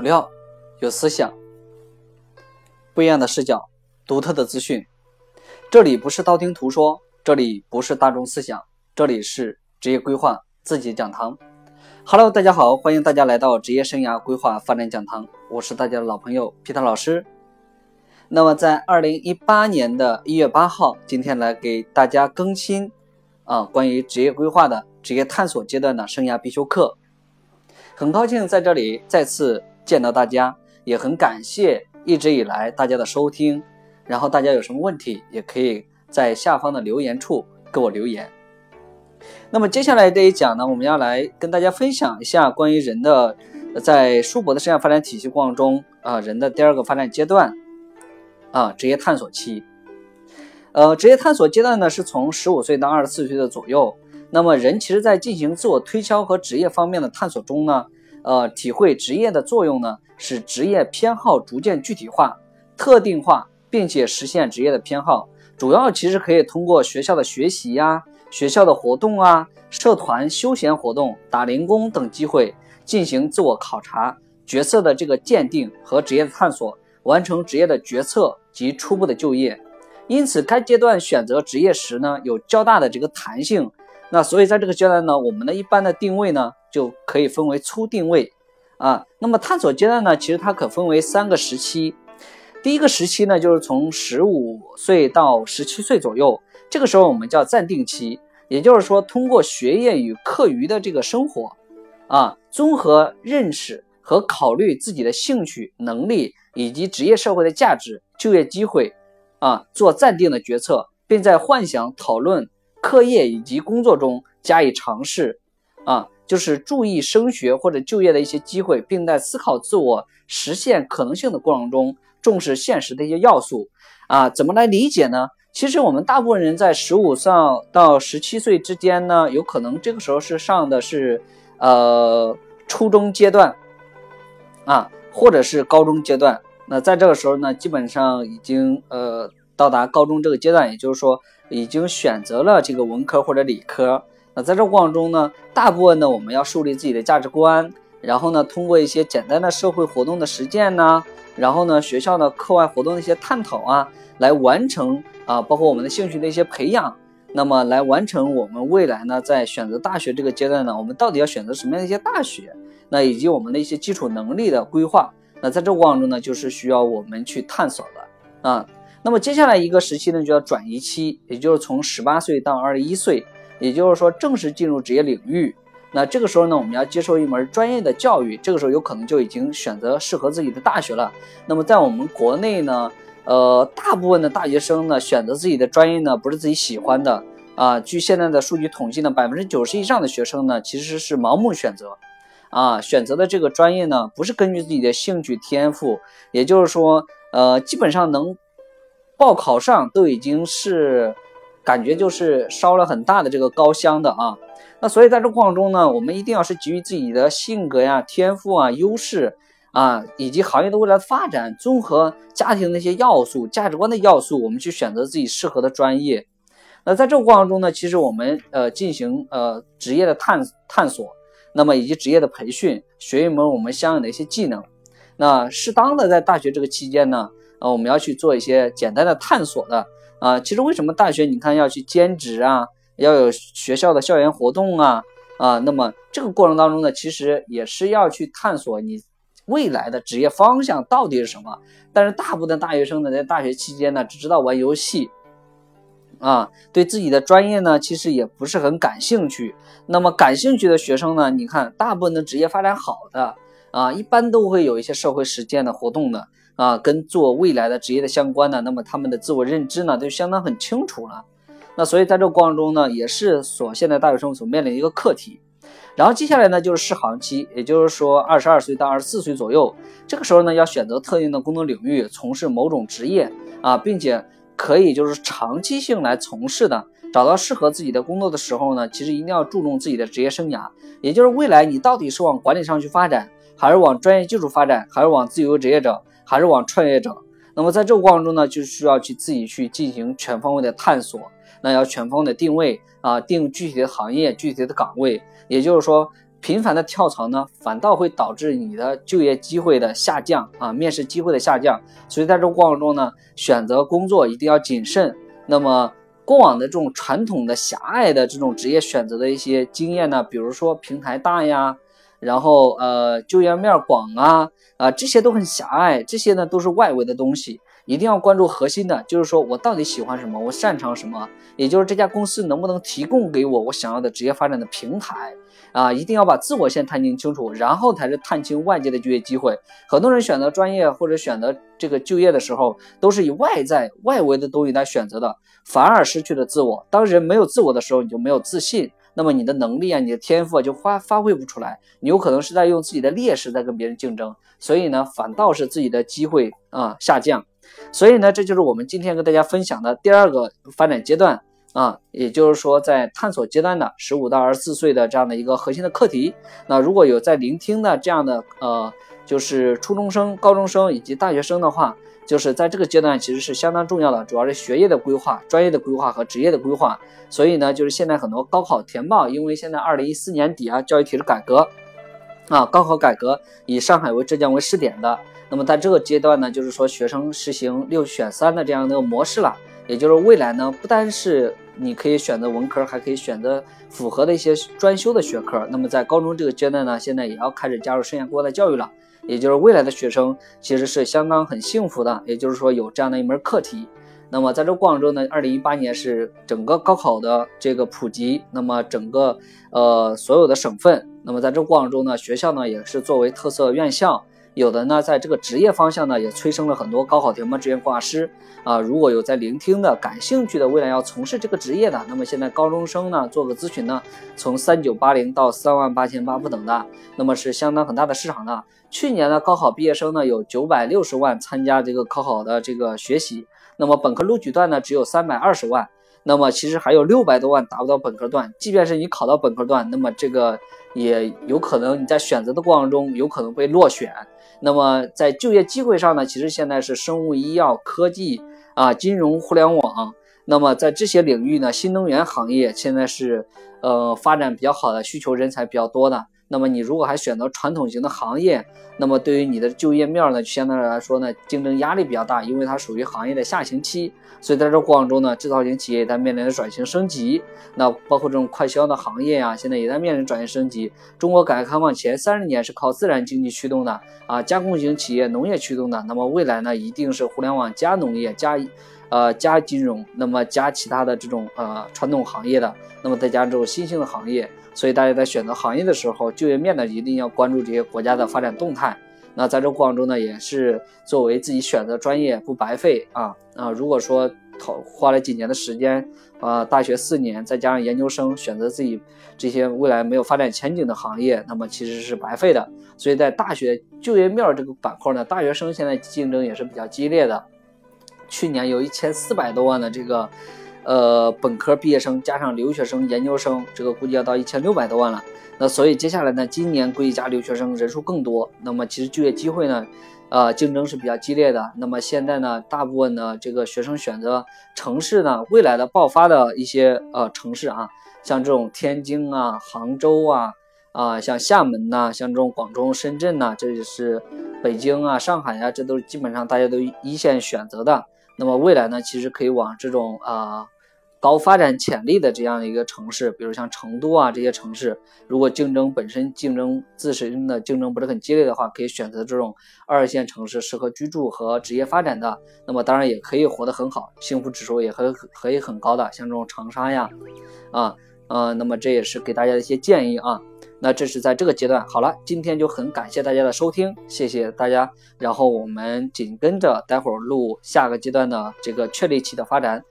有料，有思想，不一样的视角，独特的资讯。这里不是道听途说，这里不是大众思想，这里是职业规划自己讲堂。Hello，大家好，欢迎大家来到职业生涯规划发展讲堂，我是大家的老朋友皮特老师。那么在二零一八年的一月八号，今天来给大家更新啊关于职业规划的职业探索阶段的生涯必修课。很高兴在这里再次见到大家，也很感谢一直以来大家的收听。然后大家有什么问题，也可以在下方的留言处给我留言。那么接下来这一讲呢，我们要来跟大家分享一下关于人的在叔伯的生涯发展体系过程中啊，人的第二个发展阶段啊，职业探索期。呃，职业探索阶段呢，是从十五岁到二十四岁的左右。那么人其实，在进行自我推销和职业方面的探索中呢，呃，体会职业的作用呢，使职业偏好逐渐具体化、特定化，并且实现职业的偏好。主要其实可以通过学校的学习呀、学校的活动啊、社团休闲活动、打零工等机会进行自我考察、角色的这个鉴定和职业的探索，完成职业的决策及初步的就业。因此，该阶段选择职业时呢，有较大的这个弹性。那所以在这个阶段呢，我们的一般的定位呢，就可以分为初定位啊。那么探索阶段呢，其实它可分为三个时期。第一个时期呢，就是从十五岁到十七岁左右，这个时候我们叫暂定期，也就是说通过学业与课余的这个生活啊，综合认识和考虑自己的兴趣、能力以及职业社会的价值、就业机会啊，做暂定的决策，并在幻想讨论。课业以及工作中加以尝试，啊，就是注意升学或者就业的一些机会，并在思考自我实现可能性的过程中重视现实的一些要素，啊，怎么来理解呢？其实我们大部分人在十五岁到十七岁之间呢，有可能这个时候是上的是呃初中阶段，啊，或者是高中阶段。那在这个时候呢，基本上已经呃到达高中这个阶段，也就是说。已经选择了这个文科或者理科，那在这过程中呢，大部分呢我们要树立自己的价值观，然后呢通过一些简单的社会活动的实践呢，然后呢学校的课外活动的一些探讨啊，来完成啊，包括我们的兴趣的一些培养，那么来完成我们未来呢在选择大学这个阶段呢，我们到底要选择什么样的一些大学，那以及我们的一些基础能力的规划，那在这过程中呢，就是需要我们去探索的啊。那么接下来一个时期呢，就叫转移期，也就是从十八岁到二十一岁，也就是说正式进入职业领域。那这个时候呢，我们要接受一门专业的教育，这个时候有可能就已经选择适合自己的大学了。那么在我们国内呢，呃，大部分的大学生呢，选择自己的专业呢，不是自己喜欢的啊。据现在的数据统计呢，百分之九十以上的学生呢，其实是盲目选择，啊，选择的这个专业呢，不是根据自己的兴趣天赋，也就是说，呃，基本上能。报考上都已经是感觉就是烧了很大的这个高香的啊，那所以在这过程中呢，我们一定要是基于自己的性格呀、天赋啊、优势啊，以及行业的未来发展，综合家庭的一些要素、价值观的要素，我们去选择自己适合的专业。那在这个过程中呢，其实我们呃进行呃职业的探探索，那么以及职业的培训，学一门我们相应的一些技能。那适当的在大学这个期间呢。啊，我们要去做一些简单的探索的啊。其实为什么大学你看要去兼职啊，要有学校的校园活动啊啊？那么这个过程当中呢，其实也是要去探索你未来的职业方向到底是什么。但是大部分大学生呢，在大学期间呢，只知道玩游戏啊，对自己的专业呢，其实也不是很感兴趣。那么感兴趣的学生呢，你看大部分的职业发展好的啊，一般都会有一些社会实践的活动的。啊，跟做未来的职业的相关的，那么他们的自我认知呢，都相当很清楚了。那所以在这个过程中呢，也是所现在大学生所面临一个课题。然后接下来呢，就是适航期，也就是说二十二岁到二十四岁左右，这个时候呢，要选择特定的工作领域，从事某种职业啊，并且可以就是长期性来从事的。找到适合自己的工作的时候呢，其实一定要注重自己的职业生涯，也就是未来你到底是往管理上去发展，还是往专业技术发展，还是往自由职业者。还是往创业者，那么在这个过程中呢，就需要去自己去进行全方位的探索，那要全方位的定位啊，定具体的行业、具体的岗位，也就是说，频繁的跳槽呢，反倒会导致你的就业机会的下降啊，面试机会的下降。所以在这个过程中呢，选择工作一定要谨慎。那么过往的这种传统的狭隘的这种职业选择的一些经验呢，比如说平台大呀，然后呃就业面广啊啊这些都很狭隘，这些呢都是外围的东西。一定要关注核心的，就是说我到底喜欢什么，我擅长什么，也就是这家公司能不能提供给我我想要的职业发展的平台啊！一定要把自我先探清清楚，然后才是探清外界的就业机会。很多人选择专业或者选择这个就业的时候，都是以外在外围的东西来选择的，反而失去了自我。当人没有自我的时候，你就没有自信。那么你的能力啊，你的天赋啊，就发发挥不出来，你有可能是在用自己的劣势在跟别人竞争，所以呢，反倒是自己的机会啊下降。所以呢，这就是我们今天跟大家分享的第二个发展阶段啊，也就是说在探索阶段的十五到二十四岁的这样的一个核心的课题。那如果有在聆听的这样的呃，就是初中生、高中生以及大学生的话。就是在这个阶段，其实是相当重要的，主要是学业的规划、专业的规划和职业的规划。所以呢，就是现在很多高考填报，因为现在二零一四年底啊，教育体制改革啊，高考改革以上海为浙江为试点的。那么在这个阶段呢，就是说学生实行六选三的这样的一个模式了，也就是未来呢，不单是你可以选择文科，还可以选择符合的一些专修的学科。那么在高中这个阶段呢，现在也要开始加入生涯规划的教育了。也就是未来的学生其实是相当很幸福的，也就是说有这样的一门课题。那么在这过程中呢，二零一八年是整个高考的这个普及，那么整个呃所有的省份，那么在这过程中呢，学校呢也是作为特色院校。有的呢，在这个职业方向呢，也催生了很多高考填报志愿规划师啊。如果有在聆听的、感兴趣的，未来要从事这个职业的，那么现在高中生呢，做个咨询呢，从三九八零到三万八千八不等的，那么是相当很大的市场的。去年呢，高考毕业生呢有九百六十万参加这个高考的这个学习，那么本科录取段呢只有三百二十万，那么其实还有六百多万达不到本科段。即便是你考到本科段，那么这个也有可能你在选择的过程中有可能被落选。那么在就业机会上呢，其实现在是生物医药、科技啊、金融、互联网。那么在这些领域呢，新能源行业现在是呃发展比较好的，需求人才比较多的。那么你如果还选择传统型的行业，那么对于你的就业面呢，相对来说呢，竞争压力比较大，因为它属于行业的下行期。所以在这过程中呢，制造型企业也在面临着转型升级。那包括这种快销的行业啊，现在也在面临转型升级。中国改革开放前三十年是靠自然经济驱动的啊，加工型企业、农业驱动的。那么未来呢，一定是互联网加农业加，呃加金融，那么加其他的这种呃传统行业的，那么再加这种新兴的行业。所以大家在选择行业的时候，就业面呢一定要关注这些国家的发展动态。那在这过程中呢，也是作为自己选择专业不白费啊啊！如果说投花了几年的时间，啊，大学四年再加上研究生，选择自己这些未来没有发展前景的行业，那么其实是白费的。所以在大学就业面这个板块呢，大学生现在竞争也是比较激烈的。去年有一千四百多万的这个。呃，本科毕业生加上留学生、研究生，这个估计要到一千六百多万了。那所以接下来呢，今年估计加留学生人数更多。那么其实就业机会呢，呃，竞争是比较激烈的。那么现在呢，大部分的这个学生选择城市呢，未来的爆发的一些呃城市啊，像这种天津啊、杭州啊，啊，像厦门呐，像这种广州、深圳呐，这就是北京啊、上海啊，这都是基本上大家都一线选择的。那么未来呢，其实可以往这种啊高发展潜力的这样的一个城市，比如像成都啊这些城市，如果竞争本身竞争自身的竞争不是很激烈的话，可以选择这种二线城市，适合居住和职业发展的。那么当然也可以活得很好，幸福指数也很可以很高的，像这种长沙呀，啊呃，那么这也是给大家的一些建议啊。那这是在这个阶段，好了，今天就很感谢大家的收听，谢谢大家。然后我们紧跟着待会儿录下个阶段的这个确立期的发展。